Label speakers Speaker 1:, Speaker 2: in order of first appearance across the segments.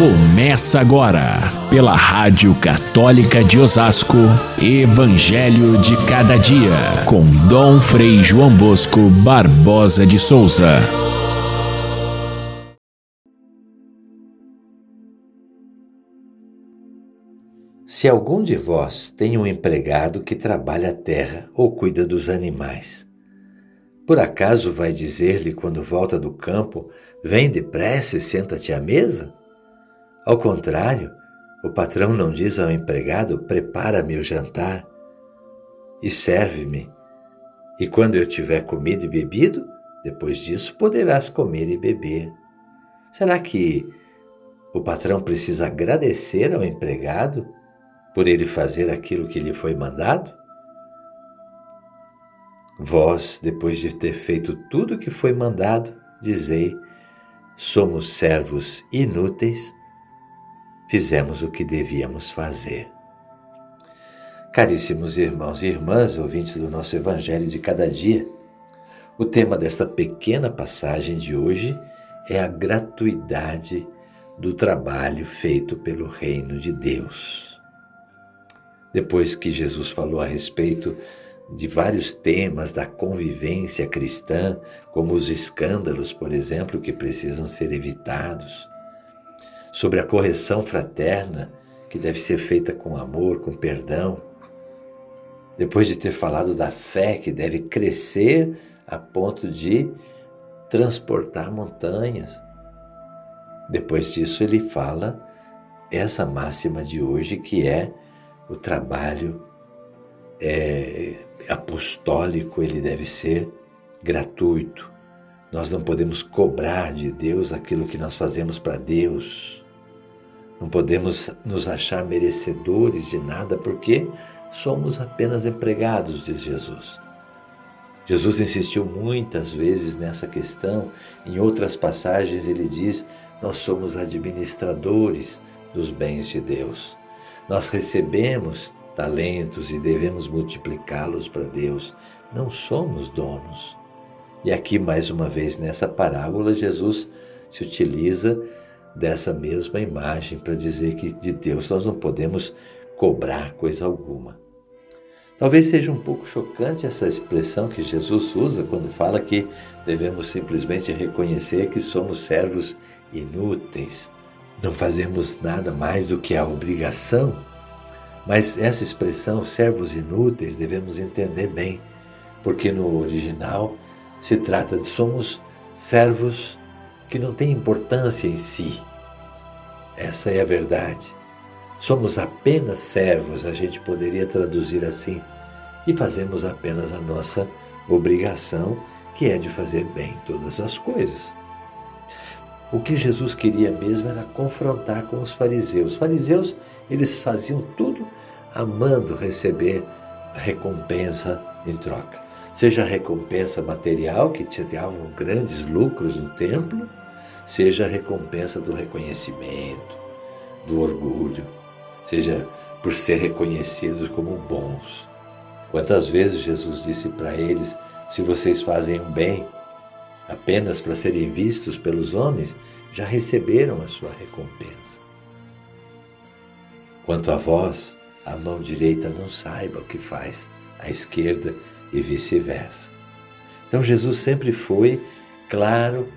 Speaker 1: Começa agora, pela Rádio Católica de Osasco, Evangelho de Cada Dia, com Dom Frei João Bosco Barbosa de Souza.
Speaker 2: Se algum de vós tem um empregado que trabalha a terra ou cuida dos animais, por acaso vai dizer-lhe quando volta do campo: Vem depressa e senta-te à mesa? Ao contrário, o patrão não diz ao empregado: Prepara-me o jantar e serve-me. E quando eu tiver comido e bebido, depois disso poderás comer e beber. Será que o patrão precisa agradecer ao empregado por ele fazer aquilo que lhe foi mandado? Vós, depois de ter feito tudo o que foi mandado, dizei: somos servos inúteis, fizemos o que devíamos fazer. Caríssimos irmãos e irmãs, ouvintes do nosso Evangelho de cada dia, o tema desta pequena passagem de hoje é a gratuidade do trabalho feito pelo Reino de Deus. Depois que Jesus falou a respeito de vários temas da convivência cristã, como os escândalos, por exemplo, que precisam ser evitados, sobre a correção fraterna, que deve ser feita com amor, com perdão. Depois de ter falado da fé que deve crescer a ponto de transportar montanhas. Depois disso, ele fala essa máxima de hoje que é o trabalho é, apostólico ele deve ser gratuito. Nós não podemos cobrar de Deus aquilo que nós fazemos para Deus. Não podemos nos achar merecedores de nada porque somos apenas empregados, diz Jesus. Jesus insistiu muitas vezes nessa questão. Em outras passagens, ele diz: Nós somos administradores dos bens de Deus. Nós recebemos talentos e devemos multiplicá-los para Deus. Não somos donos. E aqui, mais uma vez, nessa parábola, Jesus se utiliza dessa mesma imagem para dizer que de Deus nós não podemos cobrar coisa alguma. Talvez seja um pouco chocante essa expressão que Jesus usa quando fala que devemos simplesmente reconhecer que somos servos inúteis, não fazemos nada mais do que a obrigação mas essa expressão, servos inúteis, devemos entender bem, porque no original se trata de somos servos que não têm importância em si. Essa é a verdade. Somos apenas servos, a gente poderia traduzir assim, e fazemos apenas a nossa obrigação, que é de fazer bem todas as coisas. O que Jesus queria mesmo era confrontar com os fariseus. Os fariseus, eles faziam tudo amando receber recompensa em troca. Seja recompensa material, que tiravam grandes lucros no templo, seja recompensa do reconhecimento, do orgulho, seja por ser reconhecidos como bons. Quantas vezes Jesus disse para eles: se vocês fazem o bem, apenas para serem vistos pelos homens, já receberam a sua recompensa. Quanto a vós, a mão direita não saiba o que faz a esquerda e vice-versa. Então Jesus sempre foi claro,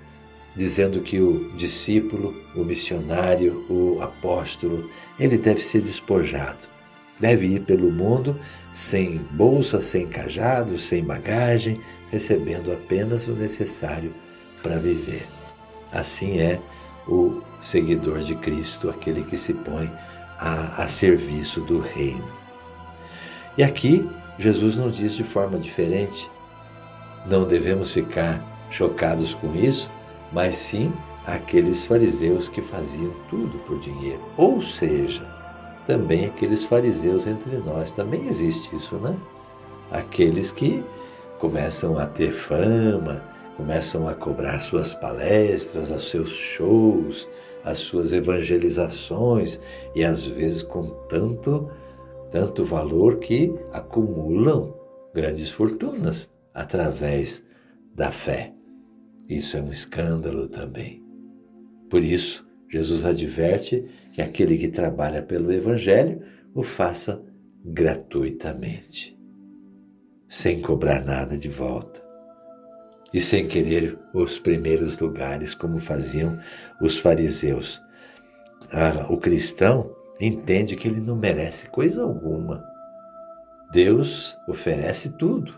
Speaker 2: dizendo que o discípulo, o missionário, o apóstolo, ele deve ser despojado. Deve ir pelo mundo sem bolsa, sem cajado, sem bagagem, recebendo apenas o necessário para viver. Assim é o seguidor de Cristo, aquele que se põe a, a serviço do reino. E aqui Jesus nos diz de forma diferente. Não devemos ficar chocados com isso, mas sim aqueles fariseus que faziam tudo por dinheiro. Ou seja, também aqueles fariseus entre nós. Também existe isso, né? Aqueles que começam a ter fama, começam a cobrar suas palestras, os seus shows, as suas evangelizações e às vezes com tanto tanto valor que acumulam grandes fortunas através da fé. Isso é um escândalo também. Por isso, Jesus adverte que aquele que trabalha pelo Evangelho o faça gratuitamente, sem cobrar nada de volta e sem querer os primeiros lugares, como faziam os fariseus. Ah, o cristão entende que ele não merece coisa alguma. Deus oferece tudo,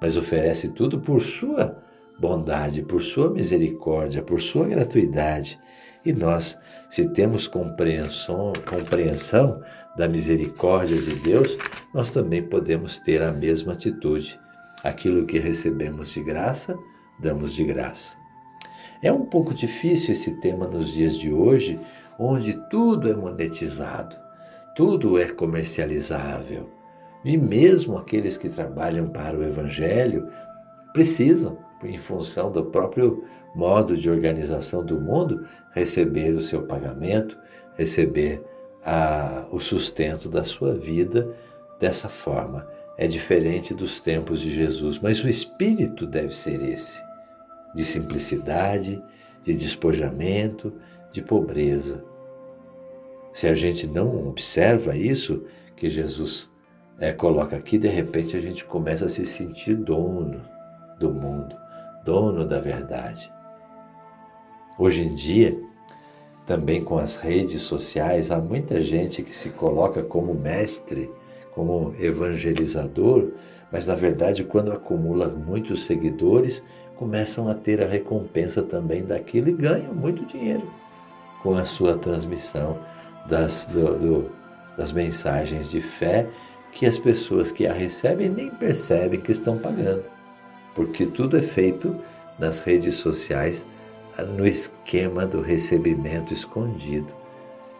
Speaker 2: mas oferece tudo por sua bondade, por sua misericórdia, por sua gratuidade. E nós, se temos compreensão, compreensão da misericórdia de Deus, nós também podemos ter a mesma atitude. Aquilo que recebemos de graça, damos de graça. É um pouco difícil esse tema nos dias de hoje, onde tudo é monetizado, tudo é comercializável. E mesmo aqueles que trabalham para o Evangelho precisam, em função do próprio modo de organização do mundo, receber o seu pagamento, receber a, o sustento da sua vida dessa forma. É diferente dos tempos de Jesus, mas o espírito deve ser esse de simplicidade, de despojamento, de pobreza. Se a gente não observa isso que Jesus é, coloca aqui, de repente a gente começa a se sentir dono do mundo, dono da verdade. Hoje em dia, também com as redes sociais, há muita gente que se coloca como mestre, como evangelizador, mas na verdade, quando acumula muitos seguidores, começam a ter a recompensa também daquilo e ganham muito dinheiro com a sua transmissão das, do, do, das mensagens de fé que as pessoas que a recebem nem percebem que estão pagando, porque tudo é feito nas redes sociais no esquema do recebimento escondido.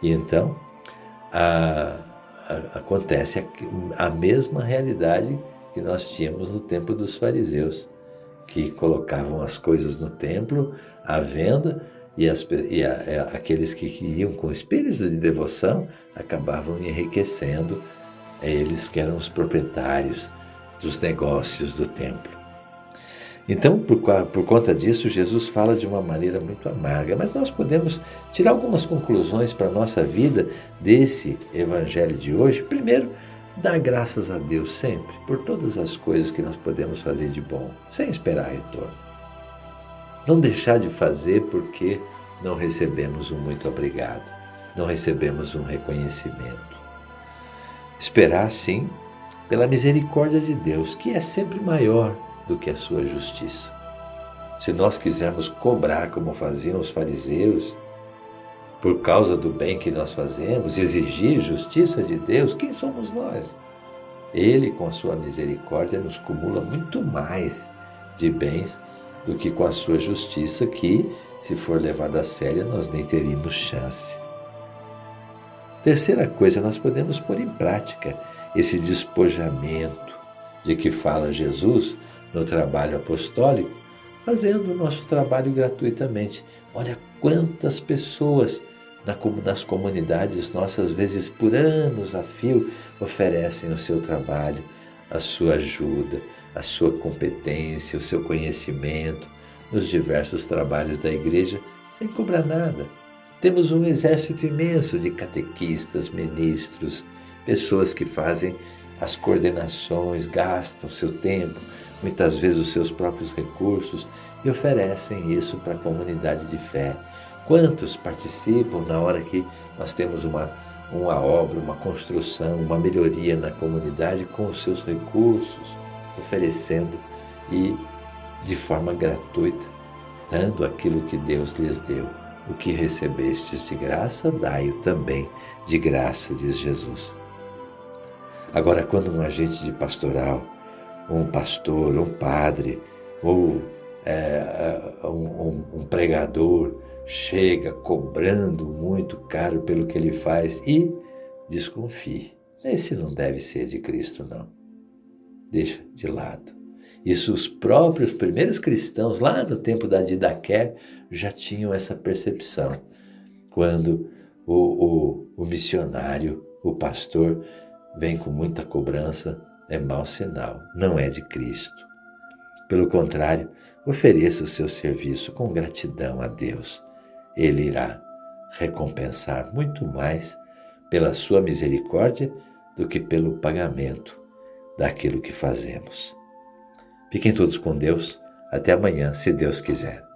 Speaker 2: E então a, a, acontece a, a mesma realidade que nós tínhamos no tempo dos fariseus que colocavam as coisas no templo à venda e, as, e a, a, é, aqueles que iam com espírito de devoção acabavam enriquecendo eles que eram os proprietários dos negócios do templo. Então, por, por conta disso, Jesus fala de uma maneira muito amarga, mas nós podemos tirar algumas conclusões para a nossa vida desse evangelho de hoje. Primeiro, Dar graças a Deus sempre por todas as coisas que nós podemos fazer de bom, sem esperar retorno. Não deixar de fazer porque não recebemos um muito obrigado, não recebemos um reconhecimento. Esperar, sim, pela misericórdia de Deus, que é sempre maior do que a sua justiça. Se nós quisermos cobrar como faziam os fariseus, por causa do bem que nós fazemos, exigir justiça de Deus, quem somos nós? Ele, com a sua misericórdia, nos cumula muito mais de bens do que com a sua justiça, que, se for levada a sério, nós nem teríamos chance. Terceira coisa, nós podemos pôr em prática esse despojamento de que fala Jesus no trabalho apostólico, fazendo o nosso trabalho gratuitamente. Olha quantas pessoas nas comunidades nossas, às vezes por anos a fio, oferecem o seu trabalho, a sua ajuda, a sua competência, o seu conhecimento nos diversos trabalhos da igreja, sem cobrar nada. Temos um exército imenso de catequistas, ministros, pessoas que fazem as coordenações, gastam seu tempo, muitas vezes os seus próprios recursos e oferecem isso para a comunidade de fé Quantos participam na hora que nós temos uma, uma obra, uma construção, uma melhoria na comunidade com os seus recursos, oferecendo e de forma gratuita, dando aquilo que Deus lhes deu. O que recebestes de graça, dai-o também de graça, diz Jesus. Agora, quando um agente de pastoral, um pastor, um padre, ou é, um, um, um pregador, chega cobrando muito caro pelo que ele faz e desconfie. Esse não deve ser de Cristo, não. Deixa de lado. Isso os próprios primeiros cristãos, lá no tempo da Didaqué, já tinham essa percepção. Quando o, o, o missionário, o pastor, vem com muita cobrança, é mau sinal, não é de Cristo. Pelo contrário, ofereça o seu serviço com gratidão a Deus ele irá recompensar muito mais pela sua misericórdia do que pelo pagamento daquilo que fazemos. Fiquem todos com Deus. Até amanhã, se Deus quiser.